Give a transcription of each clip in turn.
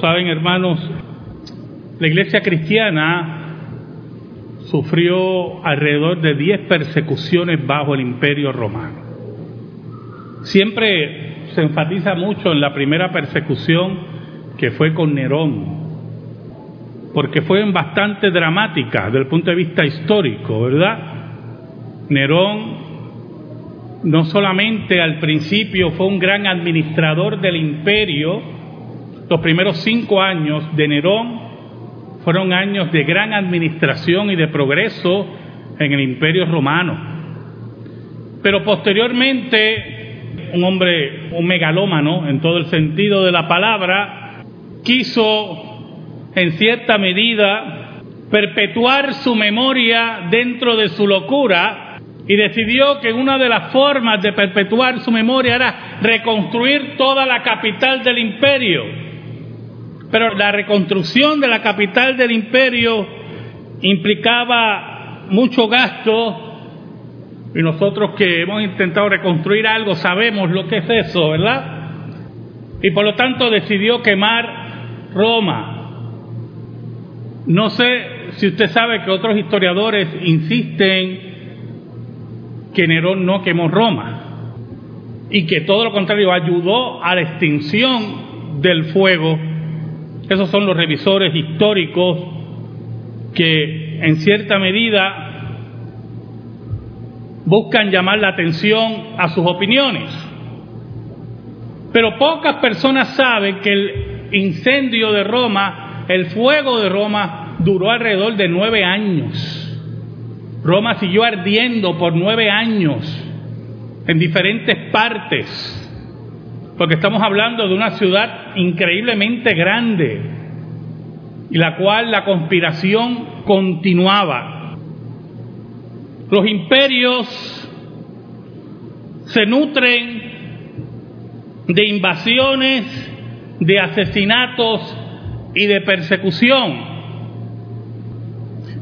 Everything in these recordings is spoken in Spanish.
saben hermanos, la iglesia cristiana sufrió alrededor de 10 persecuciones bajo el imperio romano. Siempre se enfatiza mucho en la primera persecución que fue con Nerón, porque fue bastante dramática desde el punto de vista histórico, ¿verdad? Nerón no solamente al principio fue un gran administrador del imperio, los primeros cinco años de Nerón fueron años de gran administración y de progreso en el imperio romano. Pero posteriormente, un hombre, un megalómano en todo el sentido de la palabra, quiso en cierta medida perpetuar su memoria dentro de su locura y decidió que una de las formas de perpetuar su memoria era reconstruir toda la capital del imperio. Pero la reconstrucción de la capital del imperio implicaba mucho gasto y nosotros que hemos intentado reconstruir algo sabemos lo que es eso, ¿verdad? Y por lo tanto decidió quemar Roma. No sé si usted sabe que otros historiadores insisten que Nerón no quemó Roma y que todo lo contrario ayudó a la extinción del fuego. Esos son los revisores históricos que en cierta medida buscan llamar la atención a sus opiniones. Pero pocas personas saben que el incendio de Roma, el fuego de Roma, duró alrededor de nueve años. Roma siguió ardiendo por nueve años en diferentes partes, porque estamos hablando de una ciudad increíblemente grande, y la cual la conspiración continuaba. Los imperios se nutren de invasiones, de asesinatos y de persecución.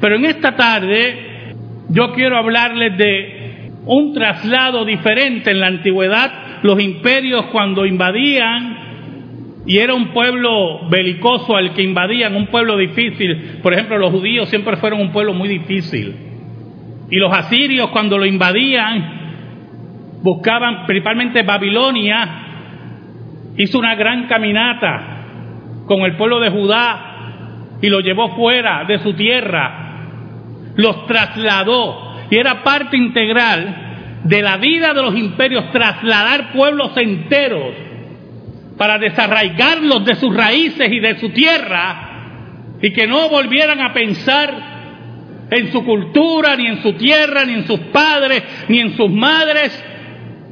Pero en esta tarde yo quiero hablarles de un traslado diferente en la antigüedad. Los imperios cuando invadían, y era un pueblo belicoso al que invadían, un pueblo difícil. Por ejemplo, los judíos siempre fueron un pueblo muy difícil. Y los asirios cuando lo invadían, buscaban principalmente Babilonia, hizo una gran caminata con el pueblo de Judá y lo llevó fuera de su tierra los trasladó y era parte integral de la vida de los imperios trasladar pueblos enteros para desarraigarlos de sus raíces y de su tierra y que no volvieran a pensar en su cultura, ni en su tierra, ni en sus padres, ni en sus madres,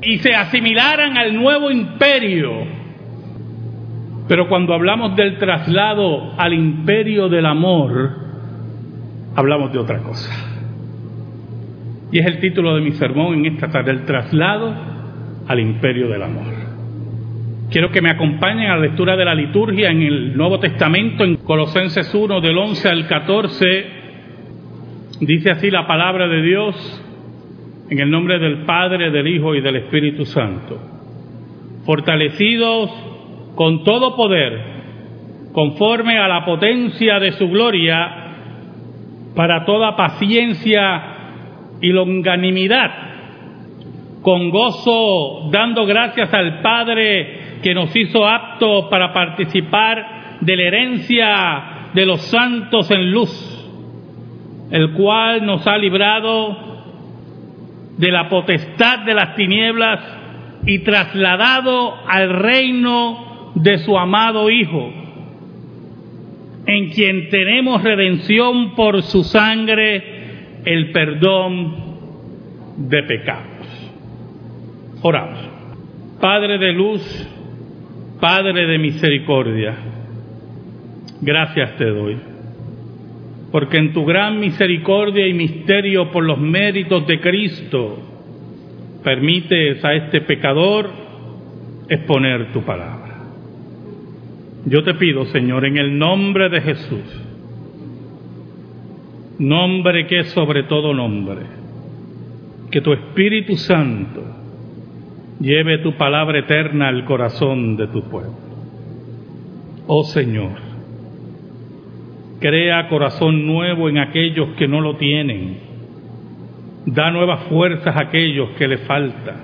y se asimilaran al nuevo imperio. Pero cuando hablamos del traslado al imperio del amor, hablamos de otra cosa. Y es el título de mi sermón en esta tarde, el traslado al imperio del amor. Quiero que me acompañen a la lectura de la liturgia en el Nuevo Testamento, en Colosenses 1, del 11 al 14. Dice así la palabra de Dios, en el nombre del Padre, del Hijo y del Espíritu Santo. Fortalecidos con todo poder, conforme a la potencia de su gloria, para toda paciencia y longanimidad, con gozo dando gracias al Padre que nos hizo aptos para participar de la herencia de los santos en luz, el cual nos ha librado de la potestad de las tinieblas y trasladado al reino de su amado Hijo en quien tenemos redención por su sangre, el perdón de pecados. Oramos. Padre de luz, Padre de misericordia, gracias te doy, porque en tu gran misericordia y misterio por los méritos de Cristo, permites a este pecador exponer tu palabra. Yo te pido, Señor, en el nombre de Jesús, nombre que es sobre todo nombre, que tu Espíritu Santo lleve tu palabra eterna al corazón de tu pueblo. Oh Señor, crea corazón nuevo en aquellos que no lo tienen. Da nuevas fuerzas a aquellos que le falta.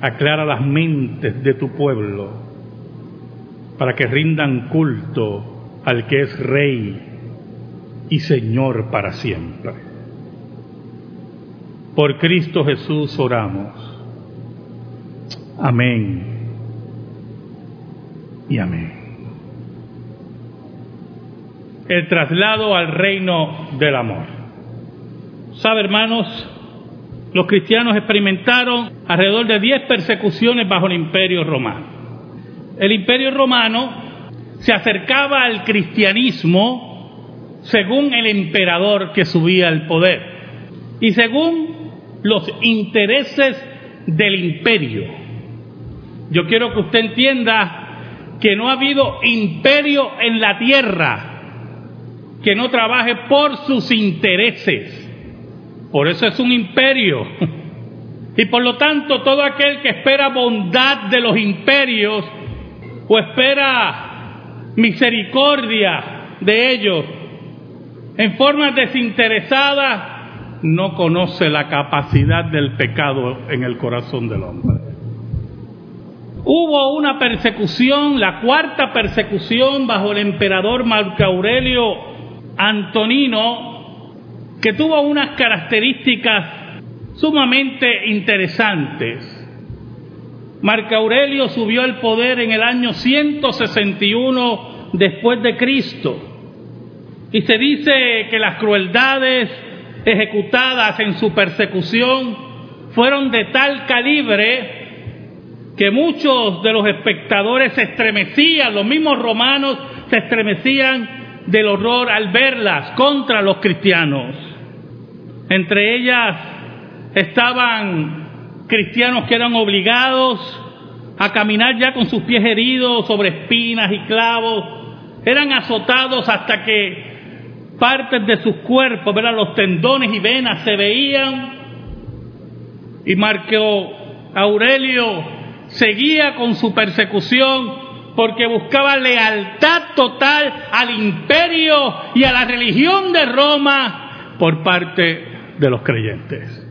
Aclara las mentes de tu pueblo para que rindan culto al que es Rey y Señor para siempre. Por Cristo Jesús oramos. Amén y amén. El traslado al reino del amor. ¿Sabe, hermanos? Los cristianos experimentaron alrededor de 10 persecuciones bajo el imperio romano. El imperio romano se acercaba al cristianismo según el emperador que subía al poder y según los intereses del imperio. Yo quiero que usted entienda que no ha habido imperio en la tierra que no trabaje por sus intereses. Por eso es un imperio. Y por lo tanto, todo aquel que espera bondad de los imperios o espera misericordia de ellos en forma desinteresada, no conoce la capacidad del pecado en el corazón del hombre. Hubo una persecución, la cuarta persecución bajo el emperador Marco Aurelio Antonino, que tuvo unas características sumamente interesantes. Marco Aurelio subió al poder en el año 161 después de Cristo. Y se dice que las crueldades ejecutadas en su persecución fueron de tal calibre que muchos de los espectadores se estremecían, los mismos romanos se estremecían del horror al verlas contra los cristianos. Entre ellas estaban cristianos que eran obligados a caminar ya con sus pies heridos sobre espinas y clavos, eran azotados hasta que partes de sus cuerpos, ¿verdad? los tendones y venas se veían. Y Marco Aurelio seguía con su persecución porque buscaba lealtad total al imperio y a la religión de Roma por parte de los creyentes.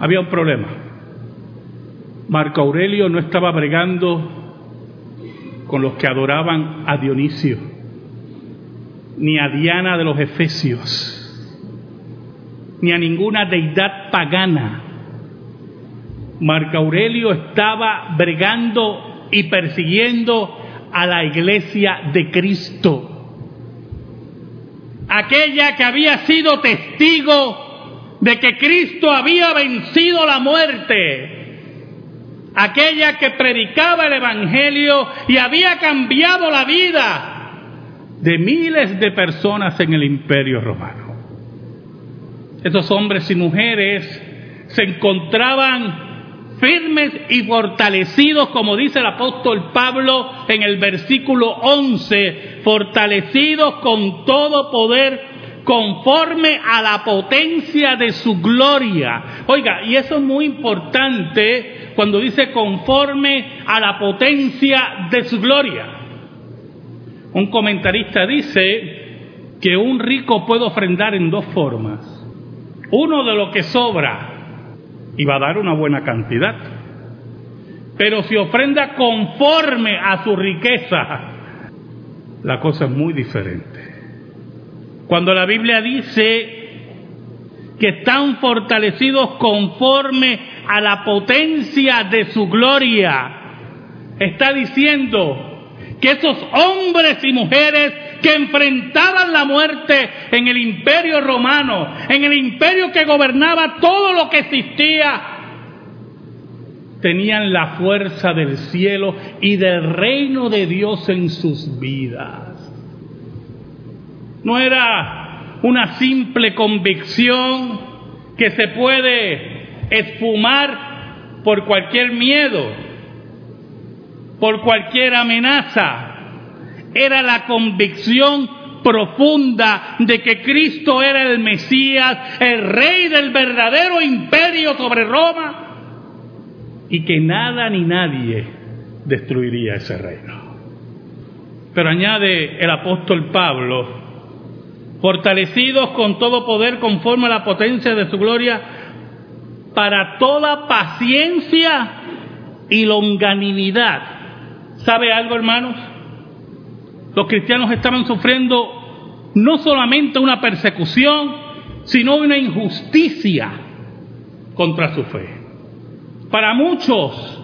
Había un problema. Marco Aurelio no estaba bregando con los que adoraban a Dionisio, ni a Diana de los Efesios, ni a ninguna deidad pagana Marco Aurelio estaba bregando y persiguiendo a la iglesia de Cristo. Aquella que había sido testigo de que Cristo había vencido la muerte. Aquella que predicaba el Evangelio y había cambiado la vida de miles de personas en el imperio romano. Esos hombres y mujeres se encontraban firmes y fortalecidos, como dice el apóstol Pablo en el versículo 11, fortalecidos con todo poder conforme a la potencia de su gloria. Oiga, y eso es muy importante cuando dice conforme a la potencia de su gloria. Un comentarista dice que un rico puede ofrendar en dos formas. Uno de lo que sobra y va a dar una buena cantidad. Pero si ofrenda conforme a su riqueza, la cosa es muy diferente. Cuando la Biblia dice que están fortalecidos conforme a la potencia de su gloria, está diciendo que esos hombres y mujeres que enfrentaban la muerte en el imperio romano, en el imperio que gobernaba todo lo que existía, tenían la fuerza del cielo y del reino de Dios en sus vidas. No era una simple convicción que se puede esfumar por cualquier miedo, por cualquier amenaza era la convicción profunda de que Cristo era el Mesías, el rey del verdadero imperio sobre Roma, y que nada ni nadie destruiría ese reino. Pero añade el apóstol Pablo, fortalecidos con todo poder conforme a la potencia de su gloria, para toda paciencia y longanimidad. ¿Sabe algo, hermanos? Los cristianos estaban sufriendo no solamente una persecución, sino una injusticia contra su fe. Para muchos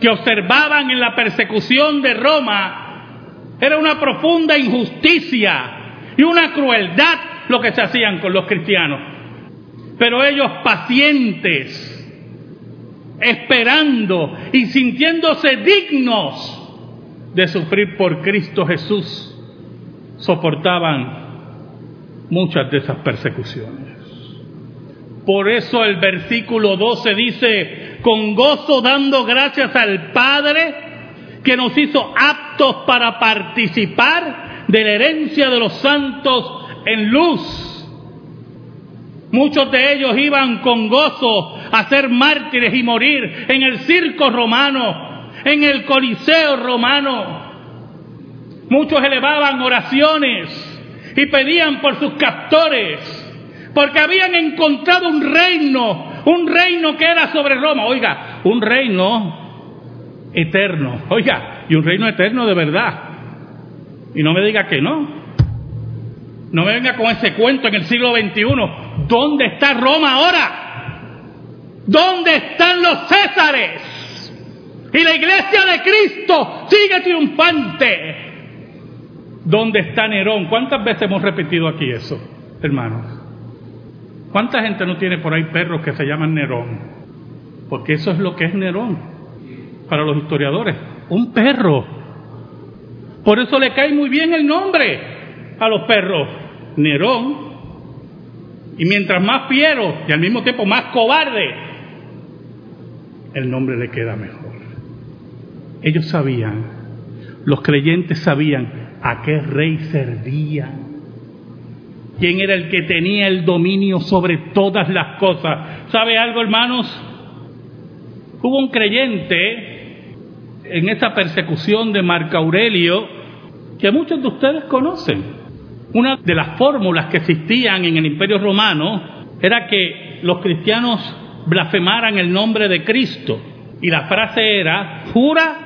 que observaban en la persecución de Roma, era una profunda injusticia y una crueldad lo que se hacían con los cristianos. Pero ellos pacientes, esperando y sintiéndose dignos de sufrir por Cristo Jesús, soportaban muchas de esas persecuciones. Por eso el versículo 12 dice, con gozo dando gracias al Padre que nos hizo aptos para participar de la herencia de los santos en luz. Muchos de ellos iban con gozo a ser mártires y morir en el circo romano, en el coliseo romano. Muchos elevaban oraciones y pedían por sus captores, porque habían encontrado un reino, un reino que era sobre Roma. Oiga, un reino eterno. Oiga, y un reino eterno de verdad. Y no me diga que no. No me venga con ese cuento en el siglo XXI. ¿Dónde está Roma ahora? ¿Dónde están los Césares? Y la iglesia de Cristo sigue triunfante. ¿Dónde está Nerón? ¿Cuántas veces hemos repetido aquí eso, hermanos? ¿Cuánta gente no tiene por ahí perros que se llaman Nerón? Porque eso es lo que es Nerón para los historiadores, un perro. Por eso le cae muy bien el nombre a los perros, Nerón. Y mientras más fiero y al mismo tiempo más cobarde, el nombre le queda mejor. Ellos sabían, los creyentes sabían a qué rey servía, quién era el que tenía el dominio sobre todas las cosas. ¿Sabe algo, hermanos? Hubo un creyente en esa persecución de Marco Aurelio que muchos de ustedes conocen. Una de las fórmulas que existían en el Imperio Romano era que los cristianos blasfemaran el nombre de Cristo. Y la frase era, jura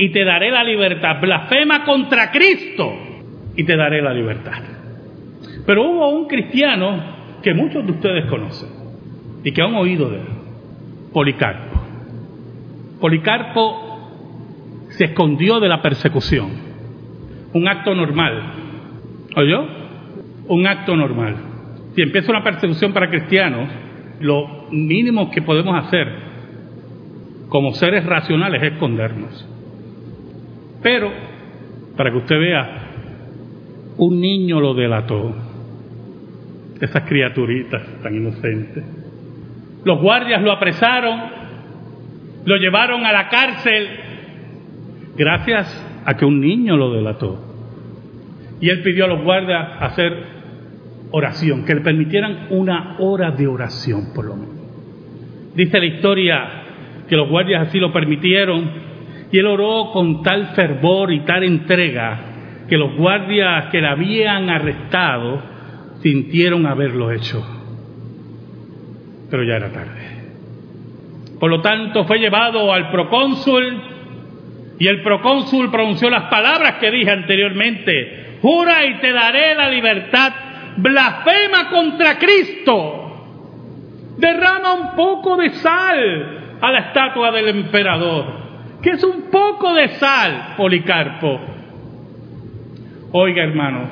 y te daré la libertad. Blasfema contra Cristo y te daré la libertad. Pero hubo un cristiano que muchos de ustedes conocen y que han oído de él, Policarpo. Policarpo se escondió de la persecución. Un acto normal. ¿Oyó? Un acto normal. Si empieza una persecución para cristianos, lo mínimo que podemos hacer como seres racionales es escondernos. Pero, para que usted vea, un niño lo delató. Esas criaturitas tan inocentes. Los guardias lo apresaron, lo llevaron a la cárcel, gracias a que un niño lo delató. Y él pidió a los guardias hacer oración, que le permitieran una hora de oración por lo menos. Dice la historia que los guardias así lo permitieron y él oró con tal fervor y tal entrega que los guardias que le habían arrestado sintieron haberlo hecho. Pero ya era tarde. Por lo tanto, fue llevado al procónsul y el procónsul pronunció las palabras que dije anteriormente. Jura y te daré la libertad. Blasfema contra Cristo. Derrama un poco de sal a la estatua del emperador que es un poco de sal, Policarpo. Oiga, hermanos,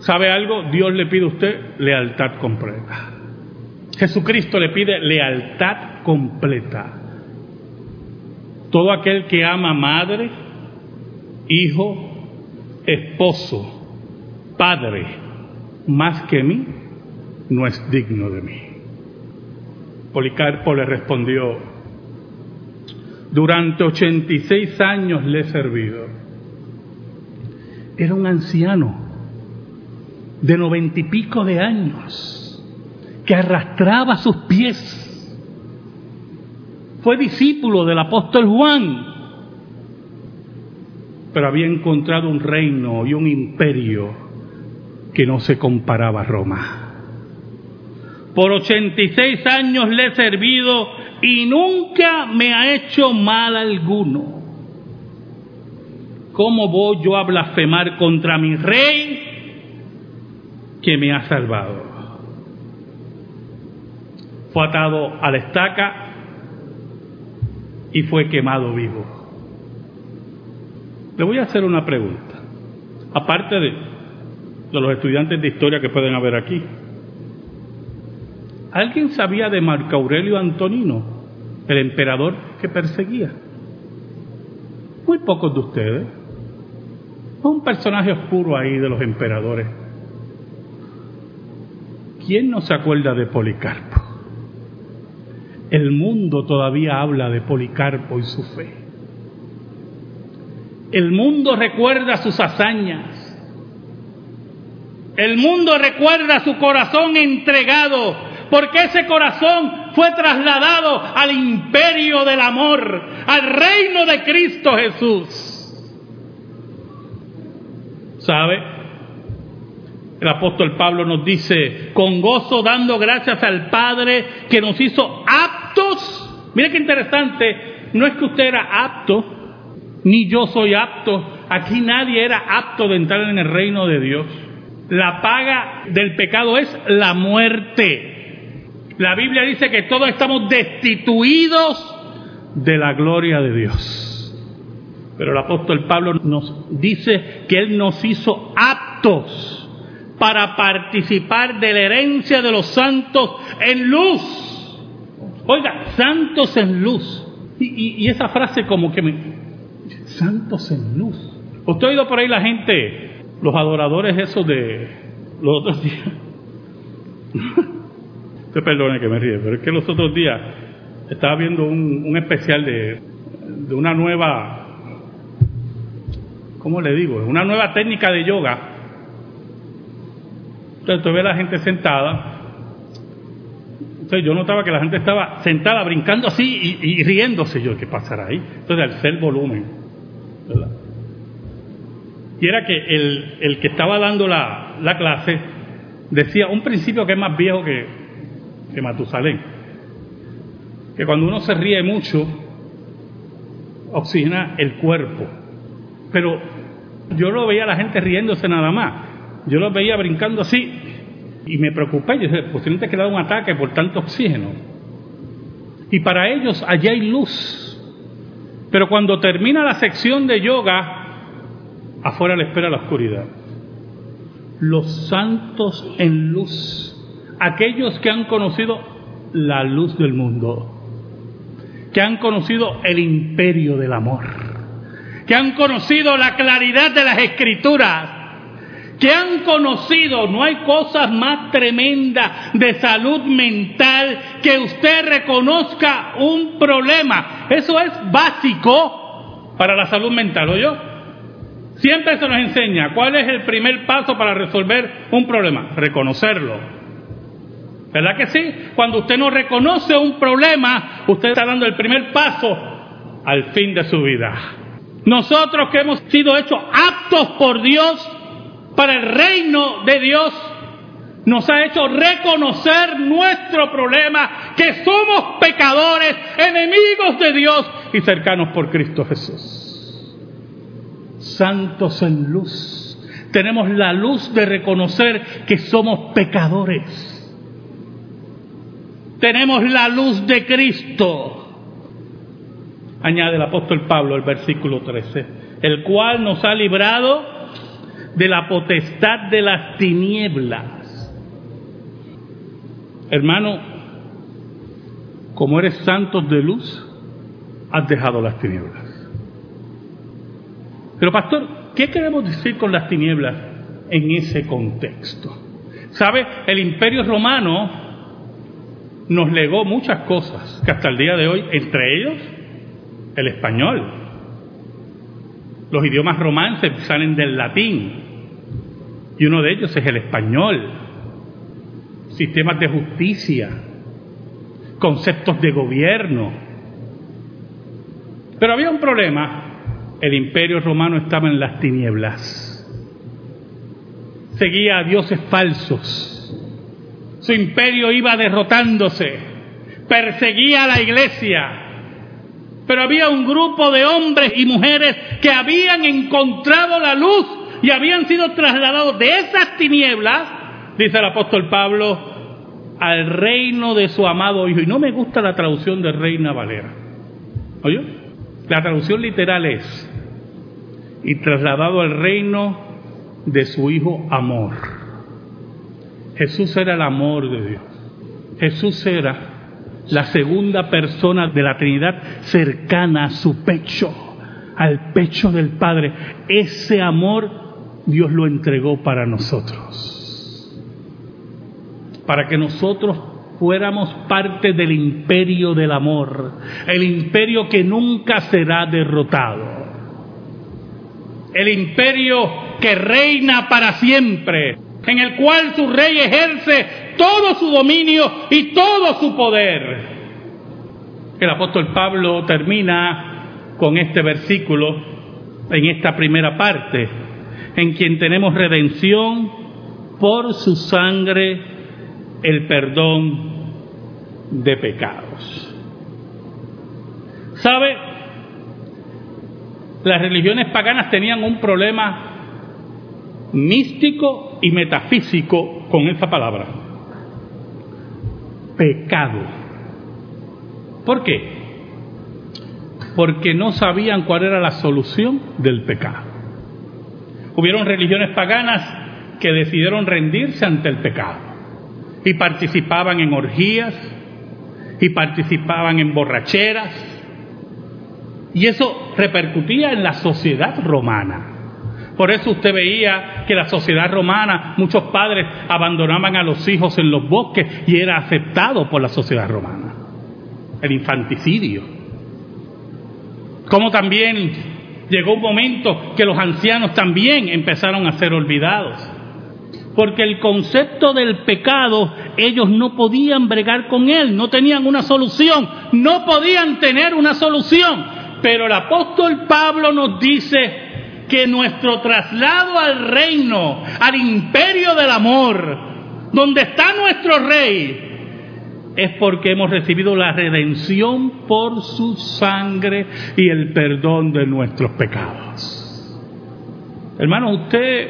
¿sabe algo? Dios le pide a usted lealtad completa. Jesucristo le pide lealtad completa. Todo aquel que ama madre, hijo, esposo, padre, más que mí, no es digno de mí. Policarpo le respondió, durante 86 años le he servido. Era un anciano de noventa y pico de años que arrastraba sus pies. Fue discípulo del apóstol Juan. pero había encontrado un reino y un imperio que no se comparaba a Roma. Por 86 años le he servido y nunca me ha hecho mal alguno. ¿Cómo voy yo a blasfemar contra mi rey que me ha salvado? Fue atado a la estaca y fue quemado vivo. Le voy a hacer una pregunta, aparte de, de los estudiantes de historia que pueden haber aquí. ¿Alguien sabía de Marco Aurelio Antonino, el emperador que perseguía? Muy pocos de ustedes. Un personaje oscuro ahí de los emperadores. ¿Quién no se acuerda de Policarpo? El mundo todavía habla de Policarpo y su fe. El mundo recuerda sus hazañas. El mundo recuerda su corazón entregado porque ese corazón fue trasladado al imperio del amor, al reino de Cristo Jesús. ¿Sabe? El apóstol Pablo nos dice, con gozo dando gracias al Padre que nos hizo aptos. Mire qué interesante, no es que usted era apto, ni yo soy apto. Aquí nadie era apto de entrar en el reino de Dios. La paga del pecado es la muerte. La Biblia dice que todos estamos destituidos de la gloria de Dios. Pero el apóstol Pablo nos dice que Él nos hizo aptos para participar de la herencia de los santos en luz. Oiga, santos en luz. Y, esa frase como que me... Santos en luz. ¿Usted ha oído por ahí la gente, los adoradores esos de los otros días? Usted perdone que me ríe, pero es que los otros días estaba viendo un, especial de, de, una nueva, ¿cómo le digo? Una nueva técnica de yoga. Entonces tú ves a la gente sentada. Entonces yo notaba que la gente estaba sentada brincando así y, riéndose. Yo, ¿qué pasará ahí? Entonces al ser volumen. Y era que el, el que estaba dando la, la clase decía un principio que es más viejo que, de Matusalén. Que cuando uno se ríe mucho, oxigena el cuerpo. Pero yo lo veía a la gente riéndose nada más. Yo lo veía brincando así y me preocupé. Yo dije, posiblemente que un ataque por tanto oxígeno. Y para ellos allí hay luz. Pero cuando termina la sección de yoga, afuera le espera la oscuridad. Los santos en luz aquellos que han conocido la luz del mundo, que han conocido el imperio del amor, que han conocido la claridad de las escrituras, que han conocido, no hay cosas más tremendas de salud mental que usted reconozca un problema. Eso es básico para la salud mental, ¿o yo? Siempre se nos enseña cuál es el primer paso para resolver un problema, reconocerlo. ¿Verdad que sí? Cuando usted no reconoce un problema, usted está dando el primer paso al fin de su vida. Nosotros que hemos sido hechos aptos por Dios para el reino de Dios, nos ha hecho reconocer nuestro problema, que somos pecadores, enemigos de Dios y cercanos por Cristo Jesús. Santos en luz. Tenemos la luz de reconocer que somos pecadores tenemos la luz de Cristo. Añade el apóstol Pablo el versículo 13, el cual nos ha librado de la potestad de las tinieblas. Hermano, como eres santos de luz, has dejado las tinieblas. Pero pastor, ¿qué queremos decir con las tinieblas en ese contexto? ¿Sabe? El imperio romano nos legó muchas cosas que hasta el día de hoy, entre ellos el español. Los idiomas romances salen del latín y uno de ellos es el español. Sistemas de justicia, conceptos de gobierno. Pero había un problema el imperio romano estaba en las tinieblas. Seguía a dioses falsos. Su imperio iba derrotándose. Perseguía a la iglesia. Pero había un grupo de hombres y mujeres que habían encontrado la luz y habían sido trasladados de esas tinieblas, dice el apóstol Pablo, al reino de su amado Hijo. Y no me gusta la traducción de Reina Valera. ¿Oye? La traducción literal es, y trasladado al reino de su Hijo amor. Jesús era el amor de Dios. Jesús era la segunda persona de la Trinidad cercana a su pecho, al pecho del Padre. Ese amor Dios lo entregó para nosotros. Para que nosotros fuéramos parte del imperio del amor, el imperio que nunca será derrotado, el imperio que reina para siempre, en el cual su rey ejerce todo su dominio y todo su poder. El apóstol Pablo termina con este versículo en esta primera parte, en quien tenemos redención por su sangre, el perdón de pecados. ¿Sabe? Las religiones paganas tenían un problema místico y metafísico con esa palabra. Pecado. ¿Por qué? Porque no sabían cuál era la solución del pecado. Hubieron religiones paganas que decidieron rendirse ante el pecado y participaban en orgías y participaban en borracheras y eso repercutía en la sociedad romana. Por eso usted veía que la sociedad romana, muchos padres abandonaban a los hijos en los bosques y era aceptado por la sociedad romana. El infanticidio. Como también llegó un momento que los ancianos también empezaron a ser olvidados. Porque el concepto del pecado ellos no podían bregar con él, no tenían una solución, no podían tener una solución. Pero el apóstol Pablo nos dice que nuestro traslado al reino, al imperio del amor, donde está nuestro rey, es porque hemos recibido la redención por su sangre y el perdón de nuestros pecados. Hermano, usted,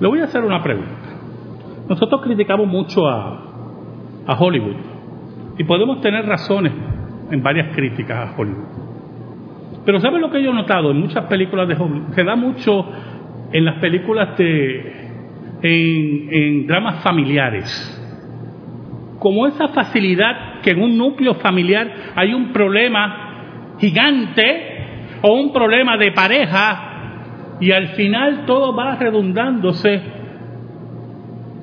le voy a hacer una pregunta. Nosotros criticamos mucho a, a Hollywood y podemos tener razones en varias críticas a Hollywood. Pero ¿sabe lo que yo he notado en muchas películas de Hollywood? Se da mucho en las películas de. en, en dramas familiares. Como esa facilidad que en un núcleo familiar hay un problema gigante o un problema de pareja y al final todo va redundándose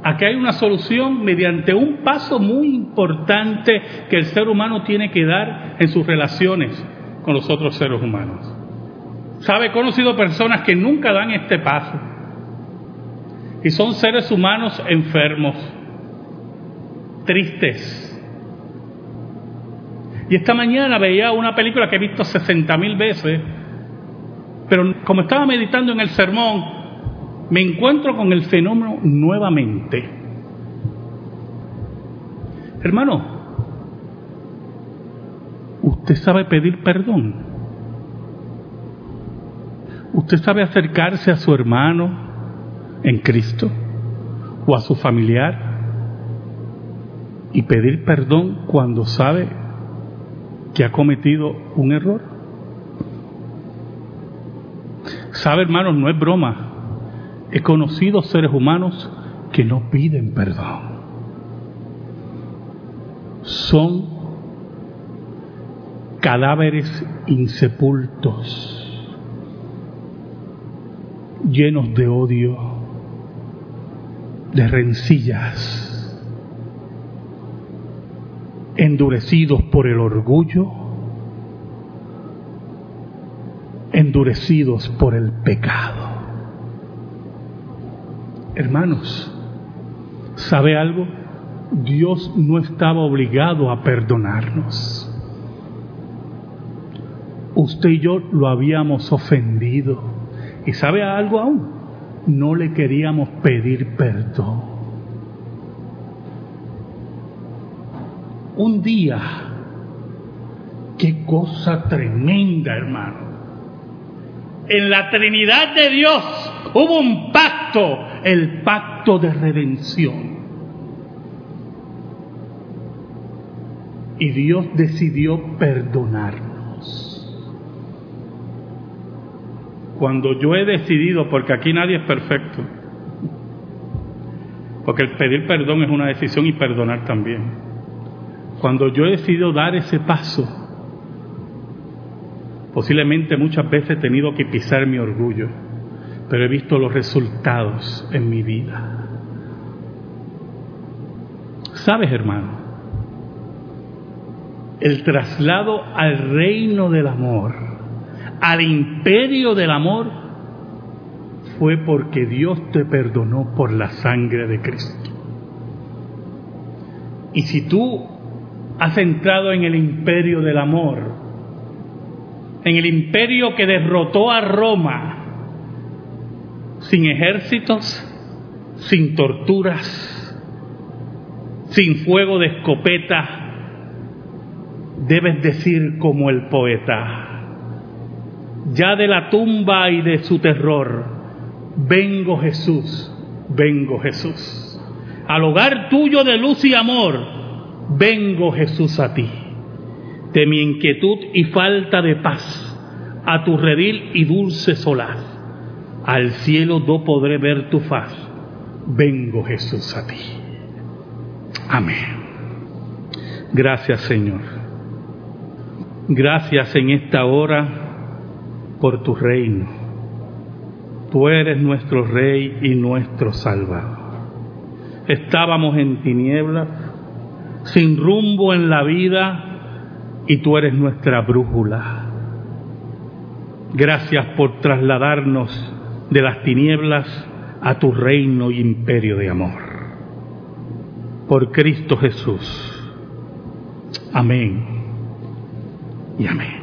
a que hay una solución mediante un paso muy importante que el ser humano tiene que dar en sus relaciones con los otros seres humanos. ¿Sabe? He conocido personas que nunca dan este paso. Y son seres humanos enfermos, tristes. Y esta mañana veía una película que he visto 60 mil veces, pero como estaba meditando en el sermón, me encuentro con el fenómeno nuevamente. Hermano, ¿Usted sabe pedir perdón? ¿Usted sabe acercarse a su hermano en Cristo o a su familiar y pedir perdón cuando sabe que ha cometido un error? Sabe, hermanos, no es broma. He conocido seres humanos que no piden perdón. Son cadáveres insepultos, llenos de odio, de rencillas, endurecidos por el orgullo, endurecidos por el pecado. Hermanos, ¿sabe algo? Dios no estaba obligado a perdonarnos. Usted y yo lo habíamos ofendido. ¿Y sabe algo aún? No le queríamos pedir perdón. Un día, qué cosa tremenda, hermano. En la Trinidad de Dios hubo un pacto, el pacto de redención. Y Dios decidió perdonarnos. Cuando yo he decidido, porque aquí nadie es perfecto, porque el pedir perdón es una decisión y perdonar también. Cuando yo he decidido dar ese paso, posiblemente muchas veces he tenido que pisar mi orgullo, pero he visto los resultados en mi vida. ¿Sabes, hermano? El traslado al reino del amor, al imperio del amor, fue porque Dios te perdonó por la sangre de Cristo. Y si tú has entrado en el imperio del amor, en el imperio que derrotó a Roma sin ejércitos, sin torturas, sin fuego de escopeta, debes decir como el poeta, ya de la tumba y de su terror, vengo Jesús, vengo Jesús, al hogar tuyo de luz y amor, vengo Jesús a ti, de mi inquietud y falta de paz, a tu redil y dulce solaz, al cielo no podré ver tu faz, vengo Jesús a ti. Amén. Gracias Señor. Gracias en esta hora por tu reino. Tú eres nuestro Rey y nuestro Salvador. Estábamos en tinieblas sin rumbo en la vida y tú eres nuestra brújula. Gracias por trasladarnos de las tinieblas a tu reino y imperio de amor. Por Cristo Jesús. Amén y amén.